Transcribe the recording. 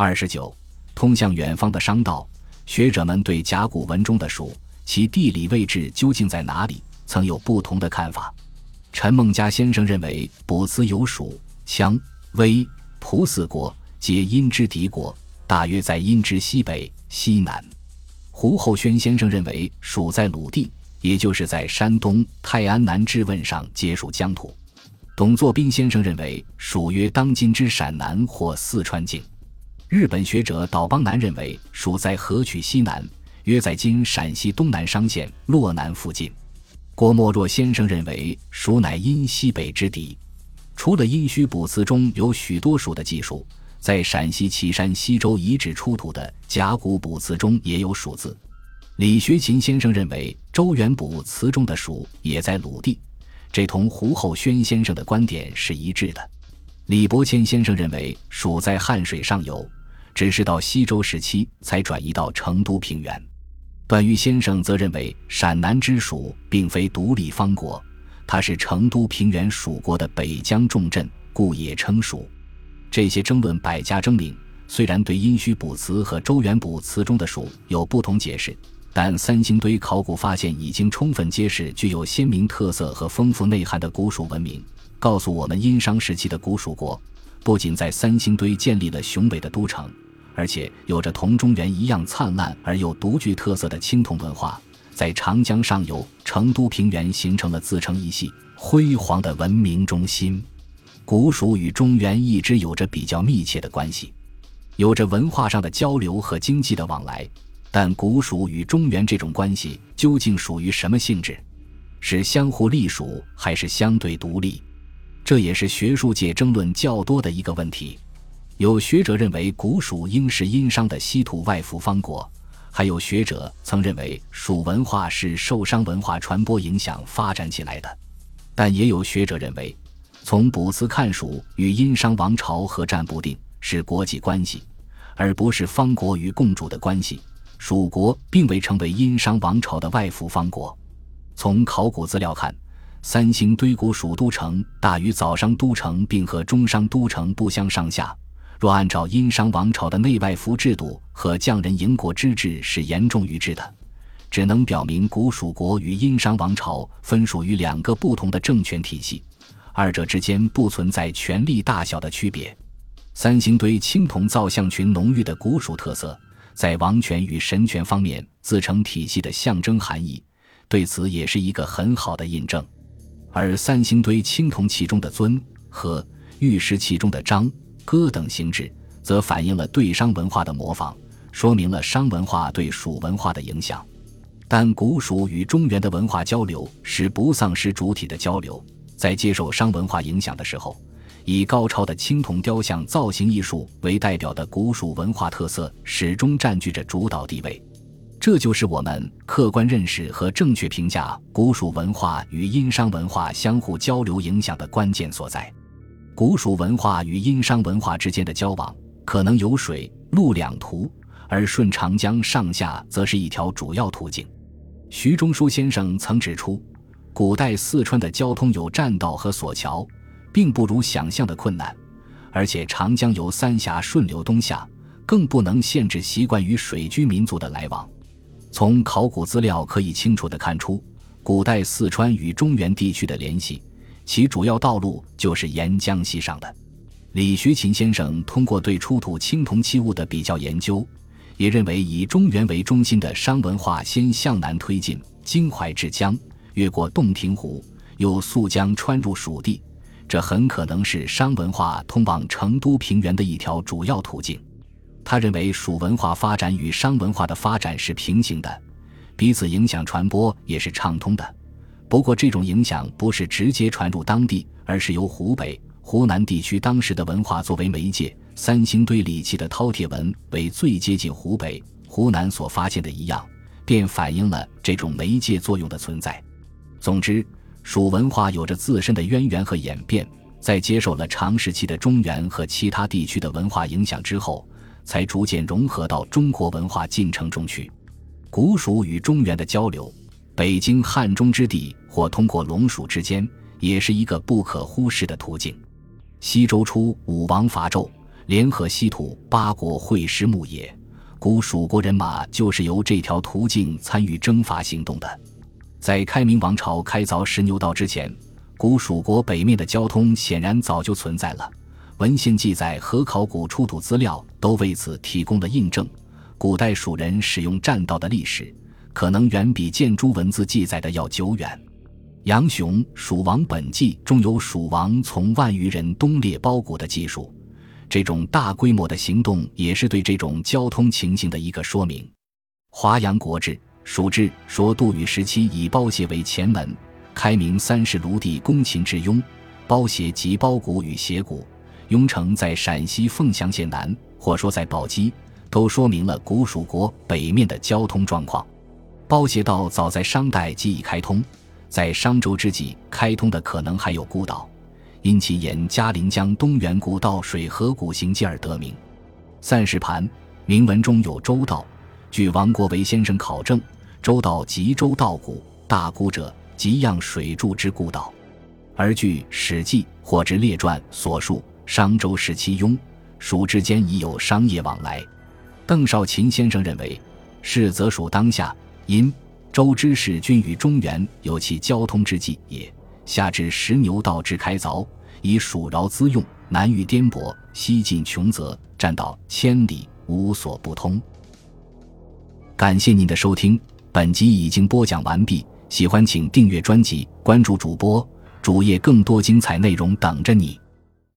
二十九，通向远方的商道。学者们对甲骨文中的蜀，其地理位置究竟在哪里，曾有不同的看法。陈梦家先生认为，卜辞有蜀、羌、威、蒲四国，皆殷之敌国，大约在殷之西北、西南。胡厚轩先生认为，蜀在鲁地，也就是在山东泰安南质问上皆属疆土。董作宾先生认为，蜀约当今之陕南或四川境。日本学者岛邦男认为，蜀在河曲西南，约在今陕西东南商县洛南附近。郭沫若先生认为，蜀乃阴西北之敌。除了殷墟卜辞中有许多蜀的技术，在陕西岐山西周遗址出土的甲骨卜辞中也有蜀字。李学勤先生认为，周原卜辞中的蜀也在鲁地，这同胡厚轩先生的观点是一致的。李伯谦先生认为，蜀在汉水上游。只是到西周时期才转移到成都平原。段誉先生则认为，陕南之蜀并非独立方国，它是成都平原蜀国的北疆重镇，故也称蜀。这些争论百家争鸣，虽然对殷墟卜辞和周原卜辞中的蜀有不同解释，但三星堆考古发现已经充分揭示具有鲜明特色和丰富内涵的古蜀文明，告诉我们殷商时期的古蜀国不仅在三星堆建立了雄伟的都城。而且有着同中原一样灿烂而又独具特色的青铜文化，在长江上游成都平原形成了自成一系辉煌的文明中心。古蜀与中原一直有着比较密切的关系，有着文化上的交流和经济的往来。但古蜀与中原这种关系究竟属于什么性质？是相互隶属还是相对独立？这也是学术界争论较多的一个问题。有学者认为古蜀应是殷商的稀土外服方国，还有学者曾认为蜀文化是受商文化传播影响发展起来的，但也有学者认为，从卜辞看蜀与殷商王朝合战不定，是国际关系，而不是方国与共主的关系。蜀国并未成为殷商王朝的外服方国。从考古资料看，三星堆古蜀都城大于早商都城并和中商都城不相上下。若按照殷商王朝的内外服制度和匠人营国之制是严重于制的，只能表明古蜀国与殷商王朝分属于两个不同的政权体系，二者之间不存在权力大小的区别。三星堆青铜造像群浓郁的古蜀特色，在王权与神权方面自成体系的象征含义，对此也是一个很好的印证。而三星堆青铜器中的尊和玉石器中的章。歌等形制，则反映了对商文化的模仿，说明了商文化对蜀文化的影响。但古蜀与中原的文化交流是不丧失主体的交流，在接受商文化影响的时候，以高超的青铜雕像造型艺术为代表的古蜀文化特色始终占据着主导地位。这就是我们客观认识和正确评价古蜀文化与殷商文化相互交流影响的关键所在。古蜀文化与殷商文化之间的交往，可能有水陆两途，而顺长江上下则是一条主要途径。徐中书先生曾指出，古代四川的交通有栈道和索桥，并不如想象的困难，而且长江由三峡顺流东下，更不能限制习惯于水居民族的来往。从考古资料可以清楚地看出，古代四川与中原地区的联系。其主要道路就是沿江西上的。李学勤先生通过对出土青铜器物的比较研究，也认为以中原为中心的商文化先向南推进，经淮至江，越过洞庭湖，又溯江穿入蜀地，这很可能是商文化通往成都平原的一条主要途径。他认为蜀文化发展与商文化的发展是平行的，彼此影响传播也是畅通的。不过，这种影响不是直接传入当地，而是由湖北、湖南地区当时的文化作为媒介。三星堆礼器的饕餮纹为最接近湖北、湖南所发现的一样，便反映了这种媒介作用的存在。总之，蜀文化有着自身的渊源和演变，在接受了长时期的中原和其他地区的文化影响之后，才逐渐融合到中国文化进程中去。古蜀与中原的交流。北京汉中之地，或通过龙蜀之间，也是一个不可忽视的途径。西周初，武王伐纣，联合西土八国会师牧野，古蜀国人马就是由这条途径参与征伐行动的。在开明王朝开凿石牛道之前，古蜀国北面的交通显然早就存在了。文献记载和考古出土资料都为此提供了印证。古代蜀人使用栈道的历史，可能远比建筑文字记载的要久远。杨雄《蜀王本纪》中有蜀王从万余人东列包谷的记述。这种大规模的行动也是对这种交通情形的一个说明。《华阳国志·蜀志》说，杜宇时期以包斜为前门，开明三世卢帝攻秦之雍，包斜即包谷与斜谷。雍城在陕西凤翔县南，或说在宝鸡，都说明了古蜀国北面的交通状况。包斜道早在商代即已开通，在商周之际开通的可能还有孤岛。因其沿嘉陵江东源古道水河谷行迹而得名。散石盘铭文中有周道，据王国维先生考证，周道即周道谷，大谷者即样水柱之故道。而据《史记》或之列传所述，商周时期雍蜀之间已有商业往来。邓少勤先生认为，是则属当下因周之士均与中原有其交通之际也。下至石牛道之开凿，以蜀饶资用，南遇颠簸，西进穷泽，栈道千里，无所不通。感谢您的收听，本集已经播讲完毕。喜欢请订阅专辑，关注主播主页，更多精彩内容等着你。